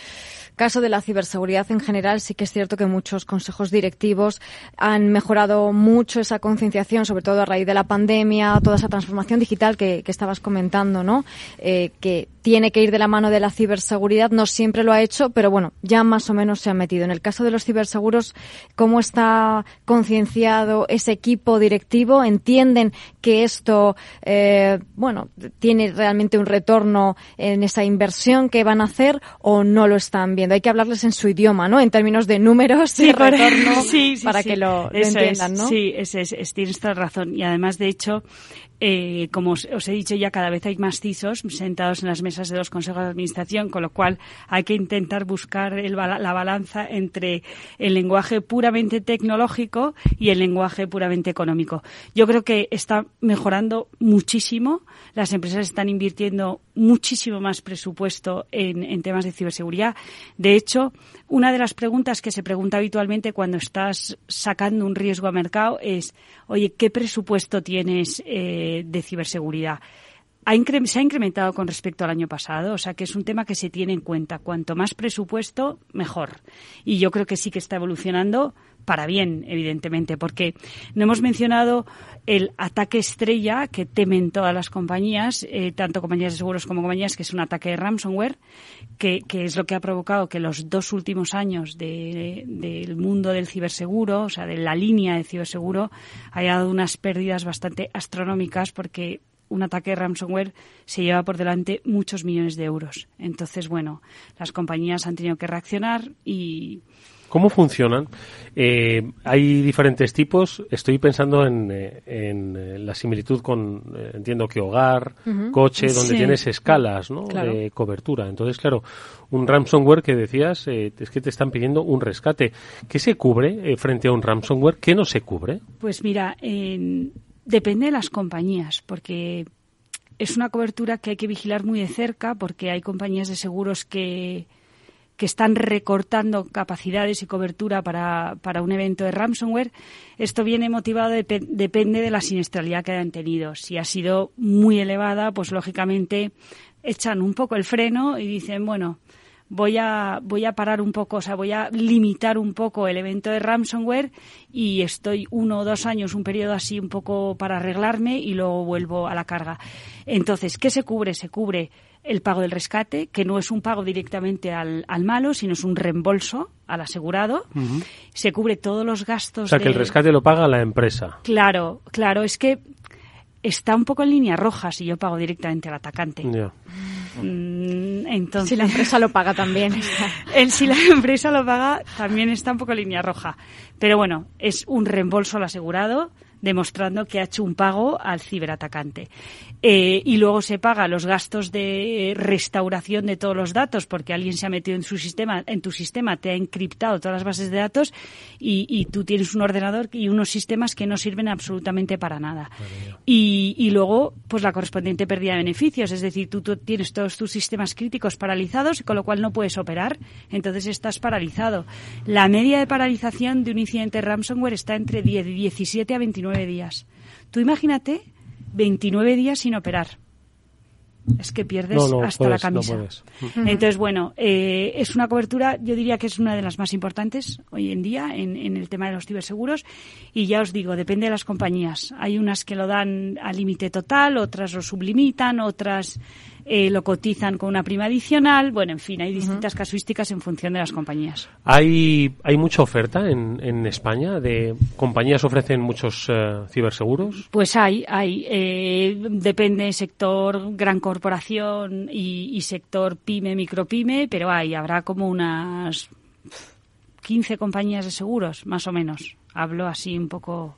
caso de la ciberseguridad en general sí que es cierto que muchos consejos directivos han mejorado mucho esa concienciación, sobre todo a raíz de la pandemia, toda esa transformación digital que, estabas comentando, ¿no? Eh, que tiene que ir de la mano de la ciberseguridad, no siempre lo ha hecho, pero bueno, ya más o menos se ha metido. En el caso de los ciberseguros, ¿cómo está concienciado ese equipo directivo? ¿Entiende entienden que esto, eh, bueno, tiene realmente un retorno en esa inversión que van a hacer o no lo están viendo. Hay que hablarles en su idioma, ¿no? En términos de números sí, y retorno [LAUGHS] sí, para que lo, entiendan, ¿no? Sí, es, es, tienes toda razón. Y además, de hecho, eh, como os, he dicho ya, cada vez hay más sentados en las mesas de los consejos de administración, con lo cual hay que intentar buscar la balanza entre el lenguaje puramente tecnológico y el lenguaje puramente económico. Yo creo que está mejorando muchísimo. Las empresas están invirtiendo muchísimo más presupuesto en, en temas de ciberseguridad. De hecho, una de las preguntas que se pregunta habitualmente cuando estás sacando un riesgo a mercado es, oye, ¿qué presupuesto tienes? Eh, de, ciberseguridad. se ha incrementado con respecto al año pasado, o sea que es un tema que se tiene en cuenta. Cuanto más presupuesto, mejor. Y yo creo que sí que está evolucionando para bien, evidentemente, porque no hemos mencionado el ataque estrella que temen todas las compañías, eh, tanto compañías de seguros como compañías, que es un ataque de ransomware, que, es lo que ha provocado que los dos últimos años del mundo del ciberseguro, o sea, de la línea de ciberseguro, haya dado unas pérdidas bastante astronómicas porque un ataque de ransomware se lleva por delante muchos millones de euros. Entonces, bueno, las compañías han tenido que reaccionar y ¿Cómo funcionan? Eh, hay diferentes tipos. Estoy pensando en, eh, eh, la similitud con, entiendo que hogar, coche, donde tienes escalas ¿no? de cobertura. Entonces, claro, un ransomware que decías es que te están pidiendo un rescate. ¿Qué se cubre frente a un ransomware? ¿Qué no se cubre? Pues mira, depende de las compañías, porque es una cobertura que hay que vigilar muy de cerca, porque hay compañías de seguros que que están recortando capacidades y cobertura para, para un evento de ransomware. Esto viene motivado, depende de la siniestralidad que hayan tenido. Si ha sido muy elevada, pues lógicamente echan un poco el freno y dicen, bueno, voy a, voy a parar un poco, o sea, voy a limitar un poco el evento de ransomware y estoy uno o dos años, un periodo así un poco para arreglarme y luego vuelvo a la carga. Entonces, ¿qué se cubre? Se cubre el pago del rescate, que no es un pago directamente al, al malo, sino es un reembolso al asegurado. Se cubre todos los gastos. O sea, que el rescate lo paga la empresa. Claro, claro. Es que está un poco en línea roja si yo pago directamente al atacante. Entonces, si la empresa lo paga también. [LAUGHS] el, si la empresa lo paga, también está un poco línea roja. Pero bueno, es un reembolso al asegurado demostrando que ha hecho un pago al ciberatacante. Eh, y luego se paga los gastos de restauración de todos los datos porque alguien se ha metido en su sistema, en tu sistema, te ha encriptado todas las bases de datos y, tú tienes un ordenador y unos sistemas que no sirven absolutamente para nada. Y, y, luego, pues la correspondiente pérdida de beneficios, es decir, tú, tú, tienes todos tus sistemas críticos paralizados y con lo cual no puedes operar, entonces estás paralizado. La media de paralización de un incidente ransomware está entre 10, 17 a 29 días. Tú imagínate 29 días sin operar. Es que pierdes hasta la camisa. Entonces, bueno, eh, es una cobertura, yo diría que es una de las más importantes hoy en día en, en, el tema de los ciberseguros. Y ya os digo, depende de las compañías. Hay unas que lo dan al límite total, otras lo sublimitan, otras eh, lo cotizan con una prima adicional. Bueno, en fin, hay distintas casuísticas en función de las compañías. ¿Hay, hay mucha oferta en, en España? de ¿Compañías ofrecen muchos eh, ciberseguros? Pues hay, hay. Eh, depende sector gran corporación y, y sector pyme, micropyme, pero hay. Habrá como unas 15 compañías de seguros, más o menos. Hablo así un poco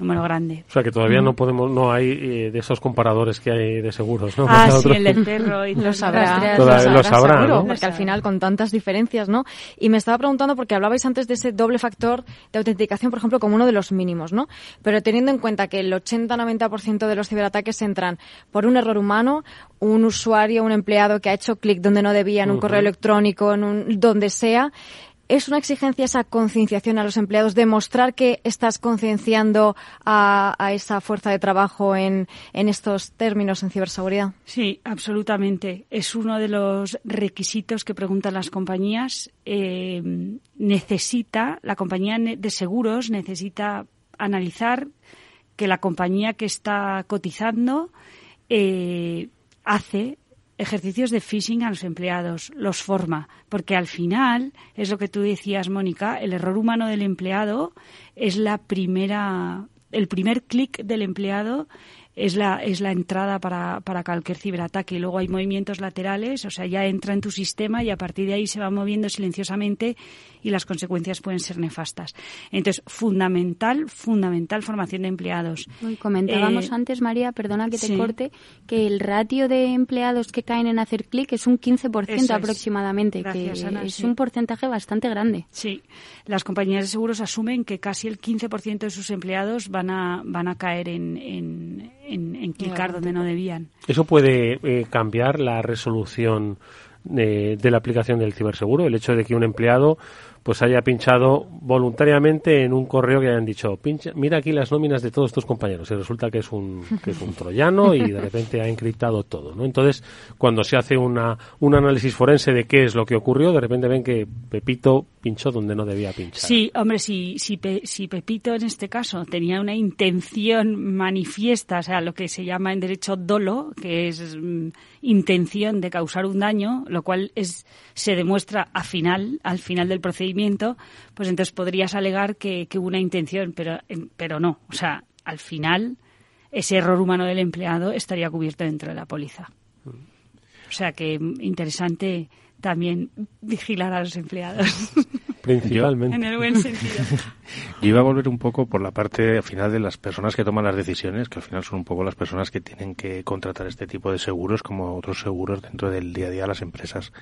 número grande. O sea que todavía no podemos, no hay eh, de esos comparadores que hay de seguros, ¿no? Ah, sí, el del perro y [LAUGHS] lo sabrá. lo sabrá, ¿no? Porque al final con tantas diferencias, ¿no? Y me estaba preguntando porque hablabais antes de ese doble factor de autenticación, por ejemplo, como uno de los mínimos, ¿no? Pero teniendo en cuenta que el 80-90% de los ciberataques entran por un error humano, un usuario, un empleado que ha hecho clic donde no debía, en un correo electrónico, en un, donde sea, ¿Es una exigencia esa concienciación a los empleados, demostrar que estás concienciando a, esa fuerza de trabajo en, estos términos en ciberseguridad? Sí, absolutamente. Es uno de los requisitos que preguntan las compañías. Eh, necesita, la compañía de seguros necesita analizar que la compañía que está cotizando eh, hace ejercicios de phishing a los empleados, los forma, porque al final, es lo que tú decías, Mónica, el error humano del empleado es la primera el primer clic del empleado es la, es la entrada para, para cualquier ciberataque. Y luego hay movimientos laterales, o sea, ya entra en tu sistema y a partir de ahí se va moviendo silenciosamente y las consecuencias pueden ser nefastas. Entonces, fundamental, fundamental formación de empleados. comentábamos eh, antes, María, perdona que te corte, que el ratio de empleados que caen en hacer clic es un 15% aproximadamente, que es un porcentaje bastante grande. Sí, las compañías de seguros asumen que casi el 15% de sus empleados van a, van a caer en, en, en, clicar donde no debían. ¿Eso puede eh, cambiar la resolución de, de la aplicación del ciberseguro? El hecho de que un empleado pues haya pinchado voluntariamente en un correo que hayan dicho, pincha, mira aquí las nóminas de todos tus compañeros y resulta que es un, que es un troyano y de repente ha encriptado todo, ¿no? Entonces, cuando se hace una, un análisis forense de qué es lo que ocurrió, de repente ven que Pepito pinchó donde no debía pinchar. Sí, hombre, si, si, si Pepito en este caso tenía una intención manifiesta, o sea, lo que se llama en derecho dolo, que es mm, intención de causar un daño, lo cual es, se demuestra a final, al final del procedimiento pues entonces podrías alegar que, hubo una intención, pero, pero no. O sea, al final ese error humano del empleado estaría cubierto dentro de la póliza. O sea que interesante también vigilar a los empleados. [LAUGHS] Principalmente. en el buen sentido. Yo [LAUGHS] iba a volver un poco por la parte final de las personas que toman las decisiones, que al final son un poco las personas que tienen que contratar este tipo de seguros como otros seguros dentro del día a día de las empresas.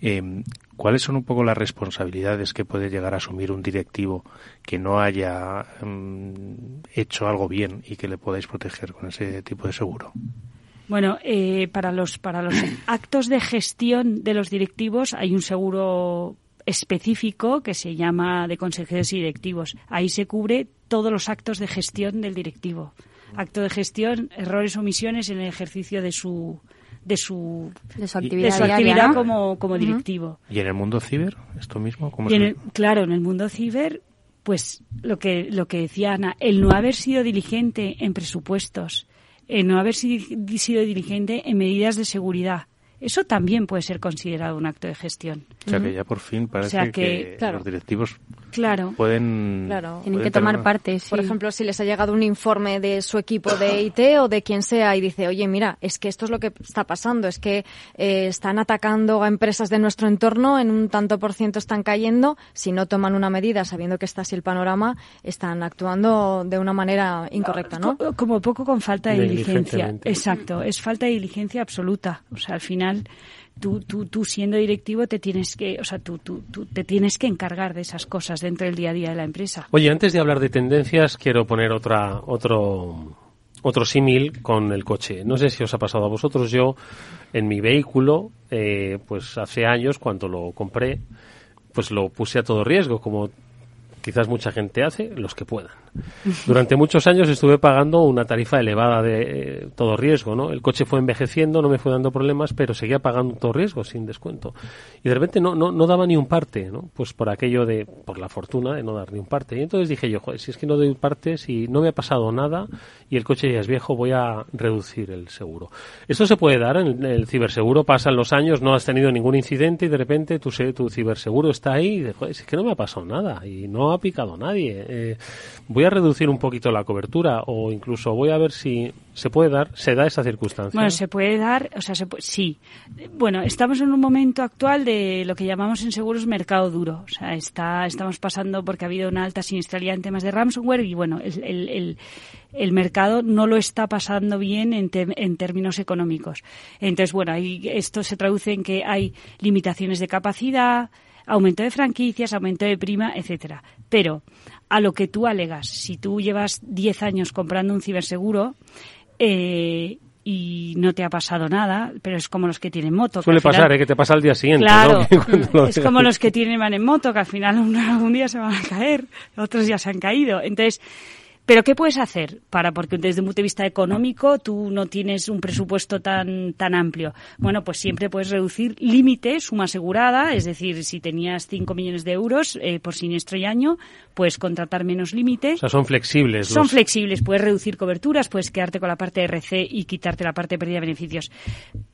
Eh, ¿Cuáles son un poco las responsabilidades que puede llegar a asumir un directivo que no haya mm, hecho algo bien y que le podáis proteger con ese tipo de seguro? Bueno, eh, para los para los actos de gestión de los directivos hay un seguro específico que se llama de consejeros y directivos. Ahí se cubre todos los actos de gestión del directivo. Acto de gestión, errores o omisiones en el ejercicio de su de su, de su actividad, como, como directivo. ¿Y en el mundo ciber esto mismo? claro, en el mundo ciber, pues lo que, lo que decía Ana, el no haber sido diligente en presupuestos, el no haber sido diligente en medidas de seguridad, eso también puede ser considerado un acto de gestión. O sea que ya por fin parece que, los directivos claro, pueden, tienen que tomar parte. Por ejemplo, si les ha llegado un informe de su equipo de [COUGHS] IT o de quien sea y dice, oye, mira, es que esto es lo que está pasando, es que eh, están atacando a empresas de nuestro entorno, en un tanto por ciento están cayendo, si no toman una medida sabiendo que está así el panorama, están actuando de una manera incorrecta, ¿no? Como poco con falta de diligencia. Exacto, es falta de diligencia absoluta. O sea, al final tú, tú, tú siendo directivo te tienes que, o sea, tú, tú, tú, te tienes que encargar de esas cosas dentro del día a día de la empresa. Oye, antes de hablar de tendencias, quiero poner otra, otro, otro símil con el coche. No sé si os ha pasado a vosotros. Yo, en mi vehículo, eh, pues hace años, cuando lo compré, pues lo puse a todo riesgo, como quizás mucha gente hace, los que puedan. Durante muchos años estuve pagando una tarifa elevada de eh, todo riesgo, ¿no? El coche fue envejeciendo, no me fue dando problemas, pero seguía pagando todo riesgo sin descuento. Y de repente no, no, no daba ni un parte, ¿no? Pues por aquello de, por la fortuna de no dar ni un parte. Y entonces dije yo, joder, si es que no doy un parte, si no me ha pasado nada y el coche ya es viejo, voy a reducir el seguro. Esto se puede dar en el ciberseguro, pasan los años, no has tenido ningún incidente y de repente tu, tu ciberseguro está ahí y dices, joder, es que no me ha pasado nada y no ha picado nadie. Eh, voy a reducir un poquito la cobertura o incluso voy a ver si se puede dar, se da esa circunstancia. Bueno, se puede dar, o sea, se sí. Bueno, estamos en un momento actual de lo que llamamos en seguros mercado duro. O sea, está, estamos pasando porque ha habido una alta siniestralidad en temas de ransomware y bueno, el, el, el, mercado no lo está pasando bien en, en términos económicos. Entonces, bueno, ahí esto se traduce en que hay limitaciones de capacidad, aumento de franquicias, aumento de prima, etcétera. Pero a lo que tú alegas, si tú llevas 10 años comprando un ciberseguro eh, y no te ha pasado nada, pero es como los que tienen moto. Suele pasar, ¿eh? que te pasa al día siguiente. Claro, [LAUGHS] es como los que tienen van en moto, que al final [LAUGHS] un día se van a caer, otros ya se han caído. Entonces, pero ¿qué puedes hacer para, porque desde un punto de vista económico tú no tienes un presupuesto tan, tan amplio? Bueno, pues siempre puedes reducir límites, suma asegurada, es decir, si tenías 5 millones de euros eh, por siniestro y año, puedes contratar menos límites. O sea, son flexibles. Son flexibles, puedes reducir coberturas, puedes quedarte con la parte de RC y quitarte la parte de pérdida de beneficios.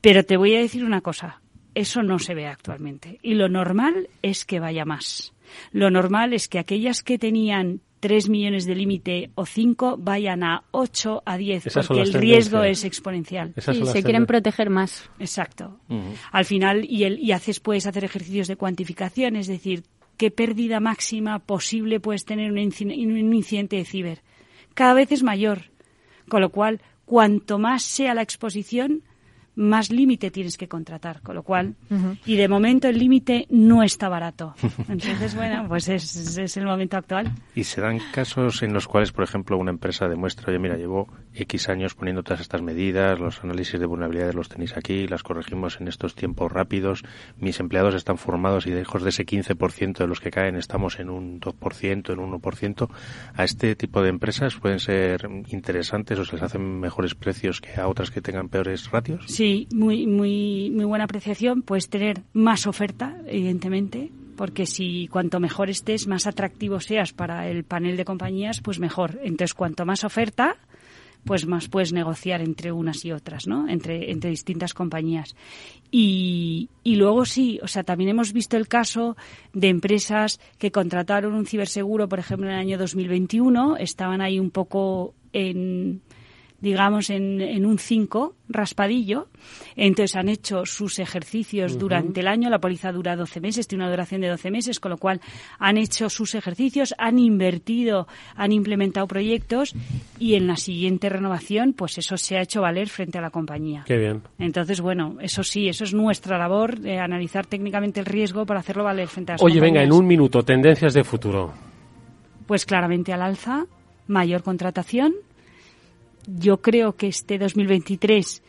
Pero te voy a decir una cosa, eso no se ve actualmente. Y lo normal es que vaya más. Lo normal es que aquellas que tenían 3 millones de límite o 5 vayan a 8, a 10, porque el riesgo es exponencial. Sí, se quieren proteger más. Exacto. Al final, y, el, y haces, puedes hacer ejercicios de cuantificación, es decir, qué pérdida máxima posible puedes tener un, un incidente de ciber. Cada vez es mayor. Con lo cual, cuanto más sea la exposición, más límite tienes que contratar, con lo cual, y de momento el límite no está barato. Entonces, bueno, pues es, es, el momento actual. ¿Y se dan casos en los cuales, por ejemplo, una empresa demuestra, oye, mira, llevo X años poniendo todas estas medidas, los análisis de vulnerabilidades los tenéis aquí, las corregimos en estos tiempos rápidos, mis empleados están formados y lejos de ese 15% de los que caen estamos en un 2%, en un 1%, a este tipo de empresas pueden ser interesantes o se les hacen mejores precios que a otras que tengan peores ratios? Sí, muy, muy, muy buena apreciación. Puedes tener más oferta, evidentemente, porque si cuanto mejor estés, más atractivo seas para el panel de compañías, pues mejor. Entonces, cuanto más oferta, pues más puedes negociar entre unas y otras, ¿no? Entre, entre distintas compañías. Y, y luego sí, o sea, también hemos visto el caso de empresas que contrataron un ciberseguro, por ejemplo, en el año 2021, estaban ahí un poco en digamos, en, en un 5 raspadillo. Entonces han hecho sus ejercicios durante el año. La póliza dura 12 meses, tiene una duración de 12 meses, con lo cual han hecho sus ejercicios, han invertido, han implementado proyectos y en la siguiente renovación, pues eso se ha hecho valer frente a la compañía. Qué bien. Entonces, bueno, eso sí, eso es nuestra labor, de analizar técnicamente el riesgo para hacerlo valer frente a las Oye, venga, en un minuto, tendencias de futuro. Pues claramente al alza, mayor contratación, yo creo que este 2023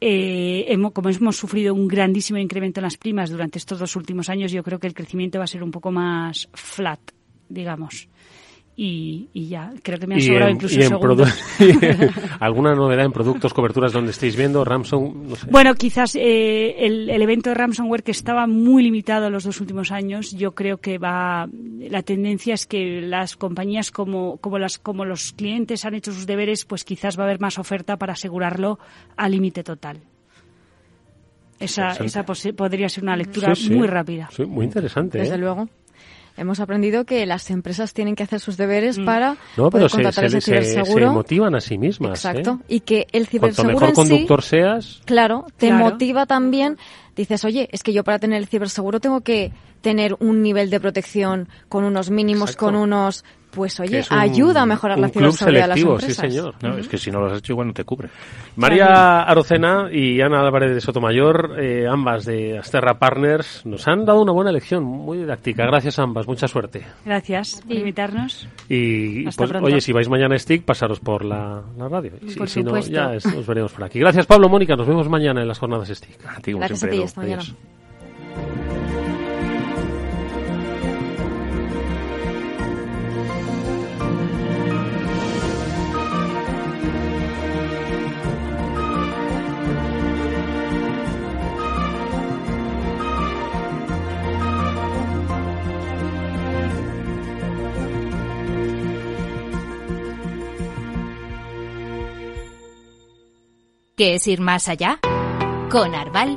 eh, hemos, como hemos sufrido un grandísimo incremento en las primas durante estos dos últimos años, yo creo que el crecimiento va a ser un poco más flat, digamos y, ya, creo que me han sobrado incluso segundos. [LAUGHS] [LAUGHS] ¿Alguna novedad en productos, coberturas donde estéis viendo? Ramson, Bueno, quizás eh, el, el, evento de ransomware que estaba muy limitado en los dos últimos años, yo creo que va, la tendencia es que las compañías como, como, las, como los clientes han hecho sus deberes, pues quizás va a haber más oferta para asegurarlo al límite total. Esa, esa podría ser una lectura muy rápida. Sí, muy interesante. Desde ¿eh? luego hemos aprendido que las empresas tienen que hacer sus deberes mm. para no, pero contratar se, ese ciberseguro. Se, motivan a sí mismas. Exacto. ¿eh? Y que el ciberseguro Cuanto mejor conductor seas... Claro, te motiva también. Dices, oye, es que yo para tener el ciberseguro tengo que tener un nivel de protección con unos mínimos, con unos pues oye, ayuda a mejorar la ciberseguridad de las empresas. Sí, señor. Es que si no lo has hecho igual no te cubre. María Arocena y Ana Álvarez de Sotomayor, eh, ambas de Asterra Partners, nos han dado una buena lección, muy didáctica. Gracias a ambas, mucha suerte. Gracias por invitarnos. Y pues, oye, si vais mañana a STIC, pasaros por la, radio. Y si, no, ya nos veremos por aquí. Gracias Pablo, Mónica, nos vemos mañana en las jornadas STIC. A ti, Gracias a ti, hasta mañana. ¿Qué es ir más allá? Con Arval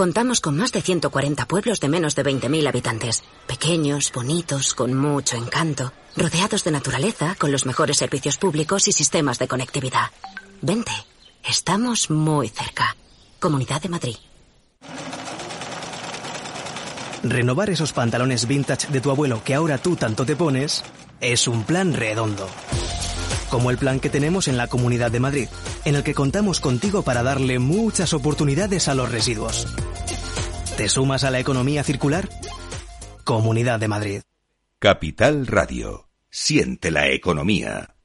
Contamos con más de 140 pueblos de menos de 20.000 habitantes. Pequeños, bonitos, con mucho encanto, rodeados de naturaleza, con los mejores servicios públicos y sistemas de conectividad. Vente, estamos muy cerca. Comunidad de Madrid. Renovar esos pantalones vintage de tu abuelo que ahora tú tanto te pones es un plan redondo. Como el plan que tenemos en la Comunidad de Madrid, en el que contamos contigo para darle muchas oportunidades a los residuos. ¿Te sumas a la economía circular? Comunidad de Madrid. Capital Radio. Siente la economía.